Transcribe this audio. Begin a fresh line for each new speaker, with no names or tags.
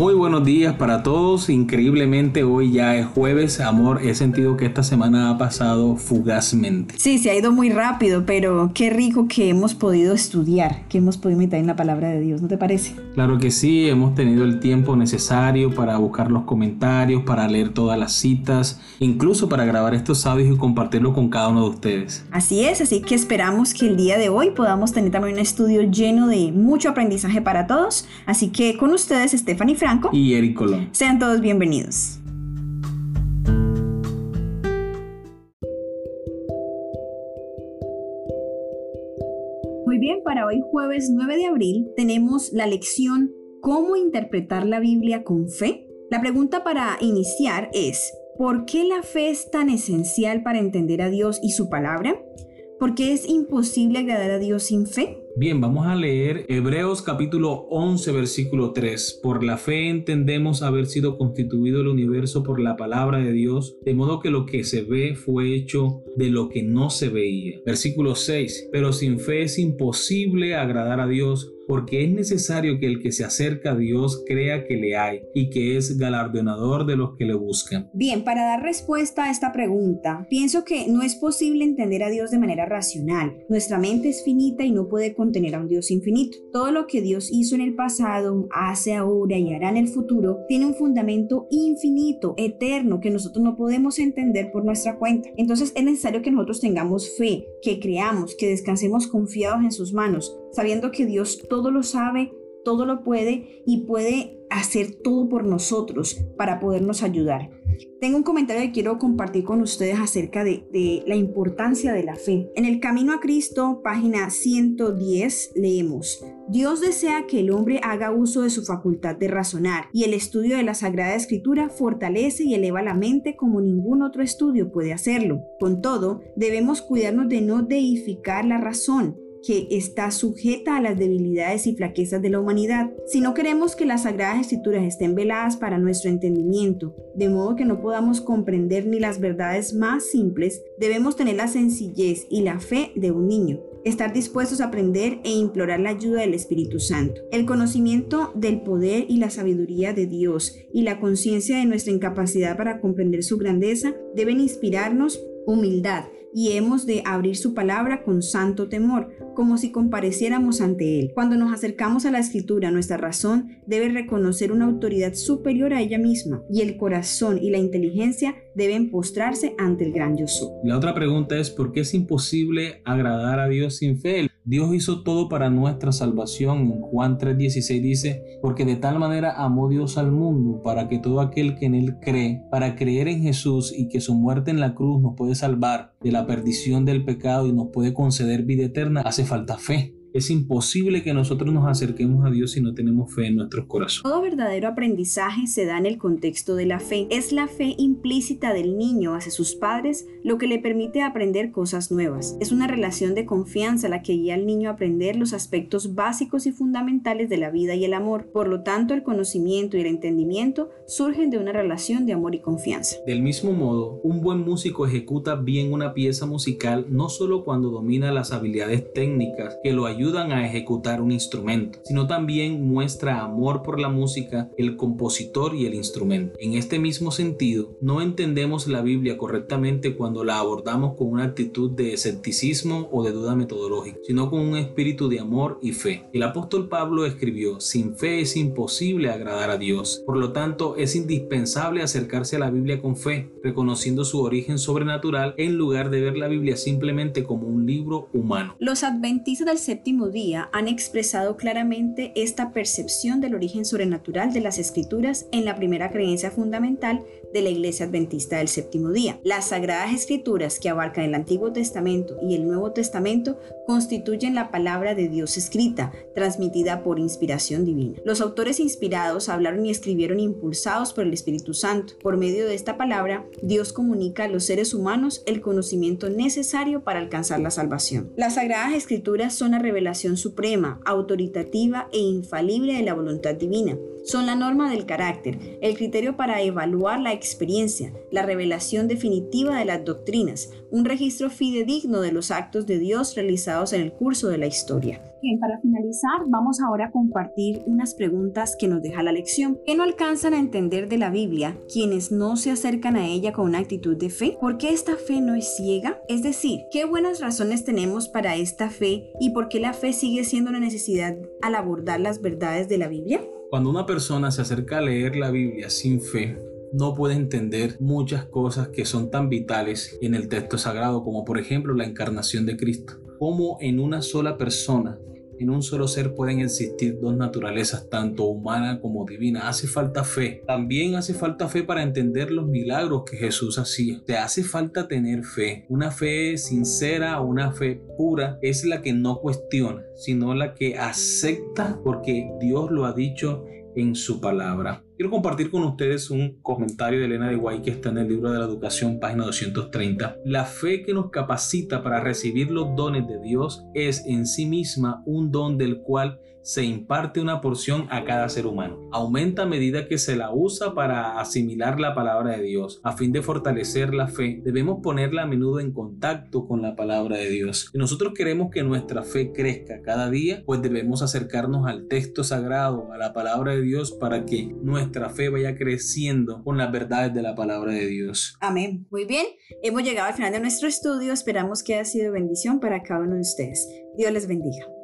Muy buenos días para todos. Increíblemente hoy ya es jueves. Amor, he sentido que esta semana ha pasado fugazmente.
Sí, se ha ido muy rápido, pero qué rico que hemos podido estudiar, que hemos podido meditar en la palabra de Dios, ¿no te parece?
Claro que sí, hemos tenido el tiempo necesario para buscar los comentarios, para leer todas las citas, incluso para grabar estos audios y compartirlo con cada uno de ustedes.
Así es, así que esperamos que el día de hoy podamos tener también un estudio lleno de mucho aprendizaje para todos. Así que con ustedes, Stephanie Frank
y Eric Colón.
Sean todos bienvenidos. Muy bien, para hoy jueves 9 de abril tenemos la lección ¿Cómo interpretar la Biblia con fe? La pregunta para iniciar es, ¿por qué la fe es tan esencial para entender a Dios y su palabra? ¿Por qué es imposible agradar a Dios sin fe?
Bien, vamos a leer Hebreos capítulo 11 versículo 3. Por la fe entendemos haber sido constituido el universo por la palabra de Dios, de modo que lo que se ve fue hecho de lo que no se veía. Versículo 6. Pero sin fe es imposible agradar a Dios porque es necesario que el que se acerca a Dios crea que le hay y que es galardonador de los que le buscan.
Bien, para dar respuesta a esta pregunta, pienso que no es posible entender a Dios de manera racional. Nuestra mente es finita y no puede contener a un Dios infinito. Todo lo que Dios hizo en el pasado, hace ahora y hará en el futuro tiene un fundamento infinito, eterno, que nosotros no podemos entender por nuestra cuenta. Entonces es necesario que nosotros tengamos fe, que creamos, que descansemos confiados en sus manos, sabiendo que Dios todo lo sabe, todo lo puede y puede hacer todo por nosotros para podernos ayudar. Tengo un comentario que quiero compartir con ustedes acerca de, la importancia de la fe. En el Camino a Cristo, página 110, leemos, Dios desea que el hombre haga uso de su facultad de razonar y el estudio de la Sagrada Escritura fortalece y eleva la mente como ningún otro estudio puede hacerlo. Con todo, debemos cuidarnos de no deificar la razón que está sujeta a las debilidades y flaquezas de la humanidad. Si no queremos que las sagradas escrituras estén veladas para nuestro entendimiento, de modo que no podamos comprender ni las verdades más simples, debemos tener la sencillez y la fe de un niño. Estar dispuestos a aprender e implorar la ayuda del Espíritu Santo. El conocimiento del poder y la sabiduría de Dios y la conciencia de nuestra incapacidad para comprender su grandeza deben inspirarnos humildad y hemos de abrir su palabra con santo temor, como si compareciéramos ante Él. Cuando nos acercamos a la escritura, nuestra razón debe reconocer una autoridad superior a ella misma y el corazón y la inteligencia deben postrarse ante el gran yo
La otra pregunta es ¿por qué es imposible agradar a Dios sin fe? Dios hizo todo para nuestra salvación. En Juan 3:16 dice, porque de tal manera amó Dios al mundo para que todo aquel que en él cree, para creer en Jesús y que su muerte en la cruz nos puede salvar de la perdición del pecado y nos puede conceder vida eterna, hace falta fe. Es imposible que nosotros nos acerquemos a Dios si no tenemos fe en nuestros corazones.
Todo verdadero aprendizaje se da en el contexto de la fe. Es la fe implícita del niño hacia sus padres lo que le permite aprender cosas nuevas. Es una relación de confianza la que guía al niño a aprender los aspectos básicos y fundamentales de la vida y el amor. Por lo tanto, el conocimiento y el entendimiento surgen de una relación de amor y confianza.
Del mismo modo, un buen músico ejecuta bien una pieza musical no solo cuando domina las habilidades técnicas que lo ayudan ayudan a ejecutar un instrumento, sino también muestra amor por la música, el compositor y el instrumento. En este mismo sentido, no entendemos la Biblia correctamente cuando la abordamos con una actitud de escepticismo o de duda metodológica, sino con un espíritu de amor y fe. El apóstol Pablo escribió, sin fe es imposible agradar a Dios. Por lo tanto, es indispensable acercarse a la Biblia con fe, reconociendo su origen sobrenatural en lugar de ver la Biblia simplemente como un libro humano.
Los adventistas del séptimo día han expresado claramente esta percepción del origen sobrenatural de las escrituras en la primera creencia fundamental de la Iglesia Adventista del Séptimo Día. Las Sagradas Escrituras que abarcan el Antiguo Testamento y el Nuevo Testamento constituyen la palabra de Dios escrita, transmitida por inspiración divina. Los autores inspirados hablaron y escribieron impulsados por el Espíritu Santo. Por medio de esta palabra, Dios comunica a los seres humanos el conocimiento necesario para alcanzar la salvación. Las Sagradas Escrituras son la revelación suprema, autoritativa e infalible de la voluntad divina. Son la norma del carácter, el criterio para evaluar la experiencia, la revelación definitiva de las doctrinas, un registro fidedigno de los actos de Dios realizados en el curso de la historia. Bien, para finalizar, vamos ahora a compartir unas preguntas que nos deja la lección. ¿Qué no alcanzan a entender de la Biblia quienes no se acercan a ella con una actitud de fe? ¿Por qué esta fe no es ciega? Es decir, ¿qué buenas razones tenemos para esta fe y por qué la fe sigue siendo una necesidad al abordar las verdades de la Biblia?
Cuando una persona se acerca a leer la Biblia sin fe, no puede entender muchas cosas que son tan vitales en el texto sagrado, como por ejemplo la encarnación de Cristo. Cómo en una sola persona en un solo ser pueden existir dos naturalezas, tanto humana como divina. Hace falta fe. También hace falta fe para entender los milagros que Jesús hacía. Te hace falta tener fe. Una fe sincera, una fe pura, es la que no cuestiona, sino la que acepta porque Dios lo ha dicho en su palabra. Quiero compartir con ustedes un comentario de Elena de Guay que está en el libro de la educación, página 230. La fe que nos capacita para recibir los dones de Dios es en sí misma un don del cual se imparte una porción a cada ser humano. Aumenta a medida que se la usa para asimilar la palabra de Dios. A fin de fortalecer la fe, debemos ponerla a menudo en contacto con la palabra de Dios. Si nosotros queremos que nuestra fe crezca cada día, pues debemos acercarnos al texto sagrado, a la palabra de Dios, para que nuestra fe vaya creciendo con las verdades de la palabra de Dios.
Amén. Muy bien, hemos llegado al final de nuestro estudio. Esperamos que haya sido bendición para cada uno de ustedes. Dios les bendiga.